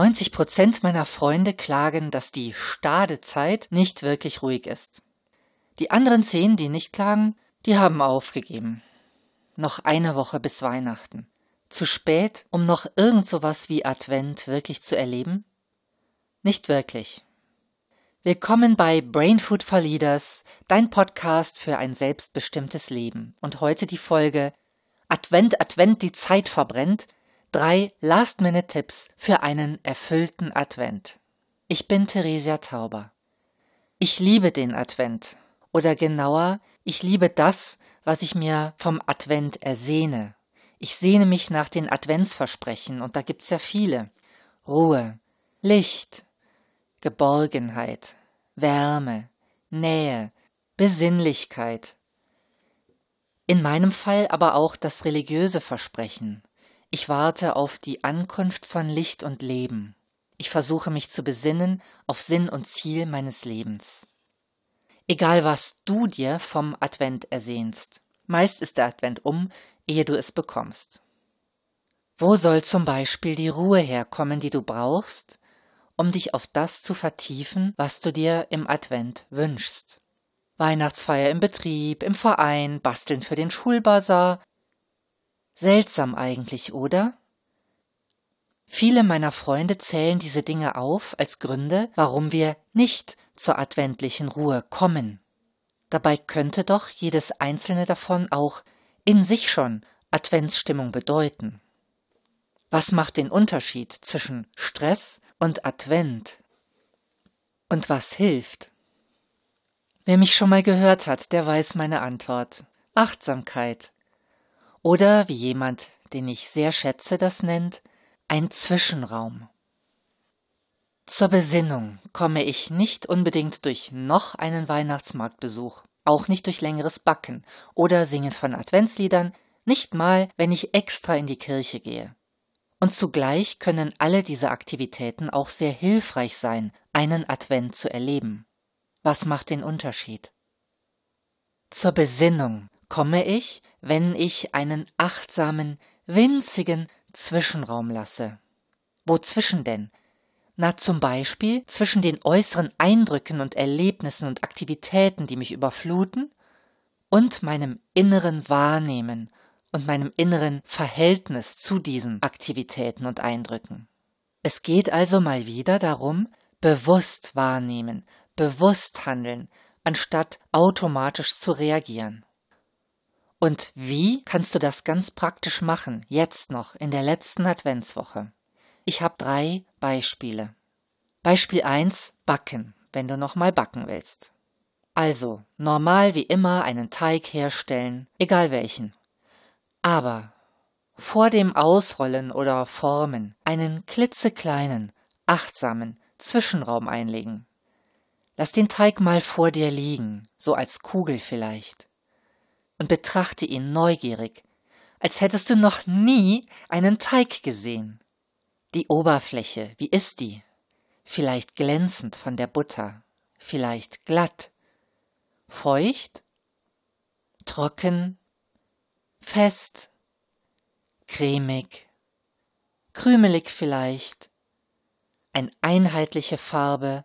90 Prozent meiner Freunde klagen, dass die Stadezeit nicht wirklich ruhig ist. Die anderen zehn, die nicht klagen, die haben aufgegeben. Noch eine Woche bis Weihnachten. Zu spät, um noch irgend sowas wie Advent wirklich zu erleben? Nicht wirklich. Willkommen bei Brain Food for Leaders, dein Podcast für ein selbstbestimmtes Leben. Und heute die Folge Advent, Advent, die Zeit verbrennt – Drei Last-Minute-Tipps für einen erfüllten Advent. Ich bin Theresia Tauber. Ich liebe den Advent. Oder genauer, ich liebe das, was ich mir vom Advent ersehne. Ich sehne mich nach den Adventsversprechen und da gibt's ja viele. Ruhe, Licht, Geborgenheit, Wärme, Nähe, Besinnlichkeit. In meinem Fall aber auch das religiöse Versprechen. Ich warte auf die Ankunft von Licht und Leben. Ich versuche mich zu besinnen auf Sinn und Ziel meines Lebens. Egal was du dir vom Advent ersehnst, meist ist der Advent um, ehe du es bekommst. Wo soll zum Beispiel die Ruhe herkommen, die du brauchst, um dich auf das zu vertiefen, was du dir im Advent wünschst? Weihnachtsfeier im Betrieb, im Verein, Basteln für den Schulbazar, Seltsam eigentlich, oder? Viele meiner Freunde zählen diese Dinge auf als Gründe, warum wir nicht zur adventlichen Ruhe kommen. Dabei könnte doch jedes einzelne davon auch in sich schon Adventsstimmung bedeuten. Was macht den Unterschied zwischen Stress und Advent? Und was hilft? Wer mich schon mal gehört hat, der weiß meine Antwort. Achtsamkeit, oder wie jemand, den ich sehr schätze, das nennt, ein Zwischenraum. Zur Besinnung komme ich nicht unbedingt durch noch einen Weihnachtsmarktbesuch, auch nicht durch längeres Backen oder Singen von Adventsliedern, nicht mal, wenn ich extra in die Kirche gehe. Und zugleich können alle diese Aktivitäten auch sehr hilfreich sein, einen Advent zu erleben. Was macht den Unterschied? Zur Besinnung komme ich, wenn ich einen achtsamen, winzigen Zwischenraum lasse. Wozwischen denn? Na zum Beispiel zwischen den äußeren Eindrücken und Erlebnissen und Aktivitäten, die mich überfluten, und meinem inneren Wahrnehmen und meinem inneren Verhältnis zu diesen Aktivitäten und Eindrücken. Es geht also mal wieder darum, bewusst wahrnehmen, bewusst handeln, anstatt automatisch zu reagieren. Und wie kannst du das ganz praktisch machen, jetzt noch, in der letzten Adventswoche? Ich habe drei Beispiele. Beispiel eins: Backen, wenn du noch mal backen willst. Also, normal wie immer einen Teig herstellen, egal welchen. Aber vor dem Ausrollen oder Formen einen klitzekleinen, achtsamen Zwischenraum einlegen. Lass den Teig mal vor dir liegen, so als Kugel vielleicht und betrachte ihn neugierig, als hättest du noch nie einen Teig gesehen. Die Oberfläche, wie ist die? Vielleicht glänzend von der Butter, vielleicht glatt, feucht, trocken, fest, cremig, krümelig vielleicht, ein einheitliche Farbe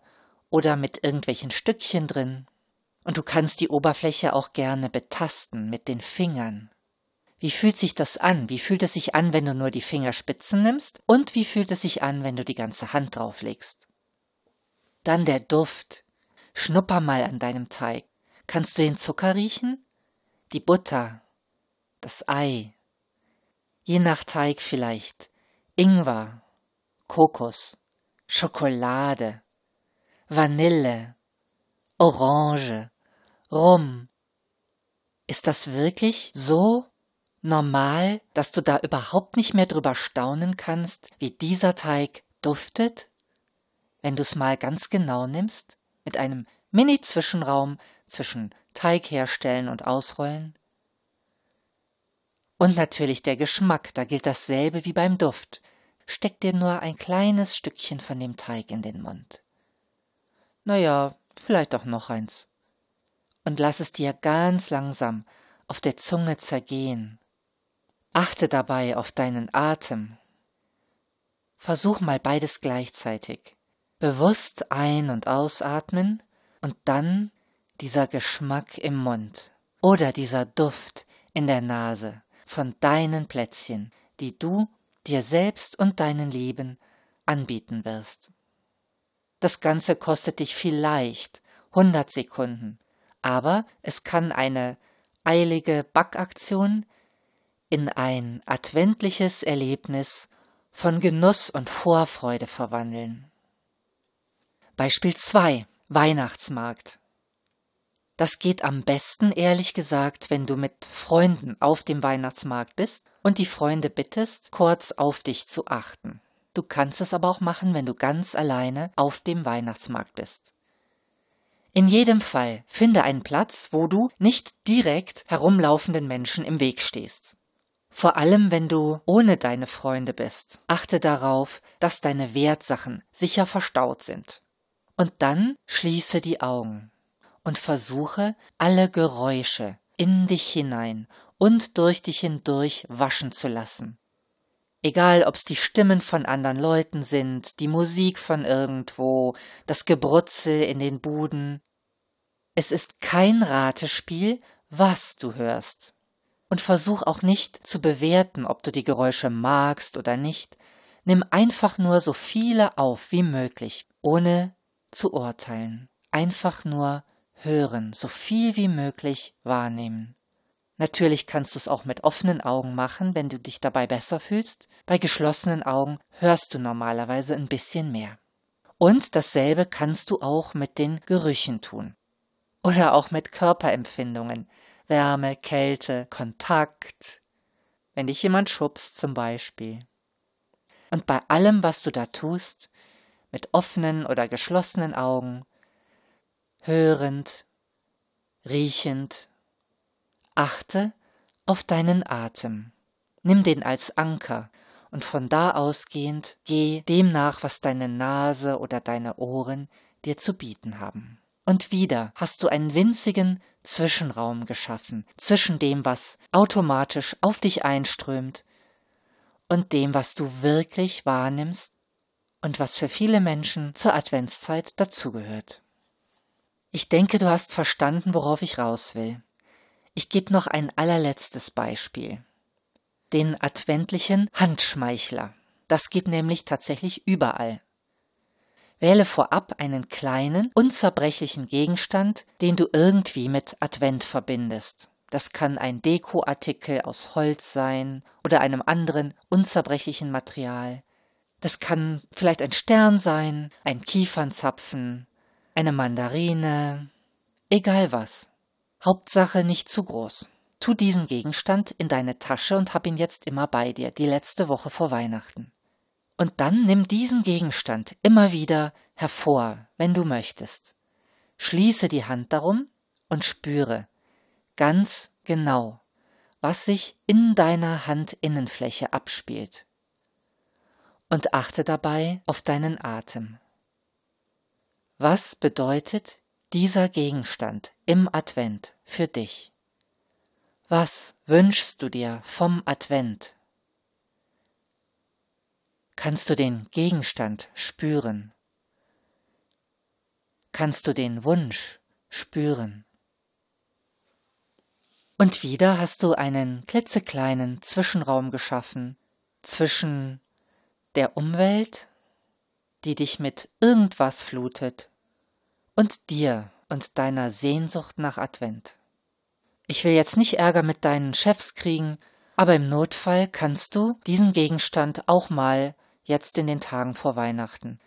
oder mit irgendwelchen Stückchen drin. Und du kannst die Oberfläche auch gerne betasten mit den Fingern. Wie fühlt sich das an? Wie fühlt es sich an, wenn du nur die Fingerspitzen nimmst? Und wie fühlt es sich an, wenn du die ganze Hand drauflegst? Dann der Duft. Schnupper mal an deinem Teig. Kannst du den Zucker riechen? Die Butter. Das Ei. Je nach Teig vielleicht. Ingwer. Kokos. Schokolade. Vanille. Orange. Rum. Ist das wirklich so normal, dass du da überhaupt nicht mehr drüber staunen kannst, wie dieser Teig duftet? Wenn du es mal ganz genau nimmst, mit einem Mini-Zwischenraum zwischen Teig herstellen und ausrollen? Und natürlich der Geschmack, da gilt dasselbe wie beim Duft. Steck dir nur ein kleines Stückchen von dem Teig in den Mund. Naja, vielleicht auch noch eins und lass es dir ganz langsam auf der Zunge zergehen. Achte dabei auf deinen Atem. Versuch mal beides gleichzeitig. Bewusst ein- und ausatmen und dann dieser Geschmack im Mund oder dieser Duft in der Nase von deinen Plätzchen, die du dir selbst und deinen Lieben anbieten wirst. Das Ganze kostet dich vielleicht 100 Sekunden, aber es kann eine eilige Backaktion in ein adventliches Erlebnis von Genuss und Vorfreude verwandeln. Beispiel 2 Weihnachtsmarkt. Das geht am besten, ehrlich gesagt, wenn du mit Freunden auf dem Weihnachtsmarkt bist und die Freunde bittest, kurz auf dich zu achten. Du kannst es aber auch machen, wenn du ganz alleine auf dem Weihnachtsmarkt bist. In jedem Fall finde einen Platz, wo du nicht direkt herumlaufenden Menschen im Weg stehst. Vor allem, wenn du ohne deine Freunde bist, achte darauf, dass deine Wertsachen sicher verstaut sind. Und dann schließe die Augen und versuche, alle Geräusche in dich hinein und durch dich hindurch waschen zu lassen. Egal, ob's die Stimmen von anderen Leuten sind, die Musik von irgendwo, das Gebrutzel in den Buden. Es ist kein Ratespiel, was du hörst. Und versuch auch nicht zu bewerten, ob du die Geräusche magst oder nicht. Nimm einfach nur so viele auf wie möglich, ohne zu urteilen. Einfach nur hören, so viel wie möglich wahrnehmen. Natürlich kannst du es auch mit offenen Augen machen, wenn du dich dabei besser fühlst. Bei geschlossenen Augen hörst du normalerweise ein bisschen mehr. Und dasselbe kannst du auch mit den Gerüchen tun. Oder auch mit Körperempfindungen. Wärme, Kälte, Kontakt. Wenn dich jemand schubst zum Beispiel. Und bei allem, was du da tust, mit offenen oder geschlossenen Augen, hörend, riechend, achte auf deinen Atem. Nimm den als Anker und von da ausgehend geh dem nach, was deine Nase oder deine Ohren dir zu bieten haben. Und wieder hast du einen winzigen Zwischenraum geschaffen zwischen dem, was automatisch auf dich einströmt und dem, was du wirklich wahrnimmst und was für viele Menschen zur Adventszeit dazugehört. Ich denke, du hast verstanden, worauf ich raus will. Ich gebe noch ein allerletztes Beispiel. Den adventlichen Handschmeichler. Das geht nämlich tatsächlich überall. Wähle vorab einen kleinen, unzerbrechlichen Gegenstand, den du irgendwie mit Advent verbindest. Das kann ein Dekoartikel aus Holz sein oder einem anderen unzerbrechlichen Material. Das kann vielleicht ein Stern sein, ein Kiefernzapfen, eine Mandarine, egal was. Hauptsache nicht zu groß. Tu diesen Gegenstand in deine Tasche und hab ihn jetzt immer bei dir, die letzte Woche vor Weihnachten. Und dann nimm diesen Gegenstand immer wieder hervor, wenn du möchtest. Schließe die Hand darum und spüre ganz genau, was sich in deiner Handinnenfläche abspielt. Und achte dabei auf deinen Atem. Was bedeutet dieser Gegenstand im Advent für dich? Was wünschst du dir vom Advent? Kannst du den Gegenstand spüren? Kannst du den Wunsch spüren? Und wieder hast du einen klitzekleinen Zwischenraum geschaffen zwischen der Umwelt die dich mit irgendwas flutet, und dir und deiner Sehnsucht nach Advent. Ich will jetzt nicht Ärger mit deinen Chefs kriegen, aber im Notfall kannst du diesen Gegenstand auch mal jetzt in den Tagen vor Weihnachten,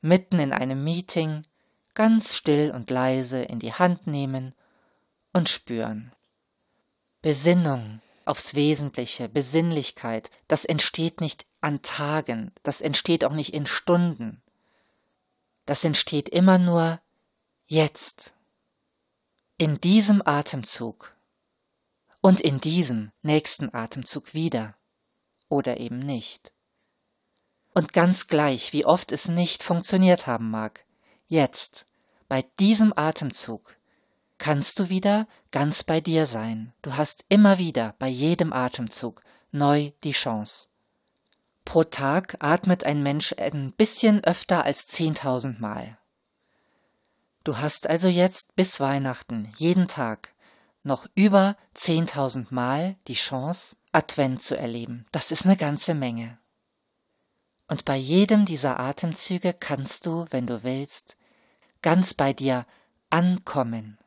mitten in einem Meeting, ganz still und leise in die Hand nehmen und spüren. Besinnung aufs Wesentliche, Besinnlichkeit, das entsteht nicht an Tagen, das entsteht auch nicht in Stunden, das entsteht immer nur jetzt, in diesem Atemzug und in diesem nächsten Atemzug wieder oder eben nicht. Und ganz gleich, wie oft es nicht funktioniert haben mag, jetzt, bei diesem Atemzug, kannst du wieder ganz bei dir sein. Du hast immer wieder bei jedem Atemzug neu die Chance. Pro Tag atmet ein Mensch ein bisschen öfter als 10.000 Mal. Du hast also jetzt bis Weihnachten jeden Tag noch über 10.000 Mal die Chance, Advent zu erleben. Das ist eine ganze Menge. Und bei jedem dieser Atemzüge kannst du, wenn du willst, ganz bei dir ankommen.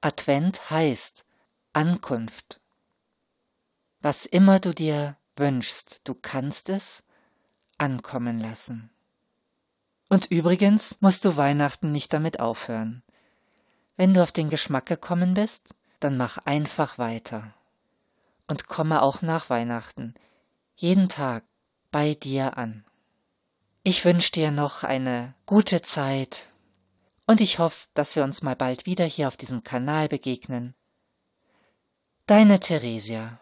Advent heißt Ankunft. Was immer du dir wünschst, du kannst es ankommen lassen. Und übrigens musst du Weihnachten nicht damit aufhören. Wenn du auf den Geschmack gekommen bist, dann mach einfach weiter. Und komme auch nach Weihnachten, jeden Tag bei dir an. Ich wünsche dir noch eine gute Zeit und ich hoffe, dass wir uns mal bald wieder hier auf diesem Kanal begegnen. Deine Theresia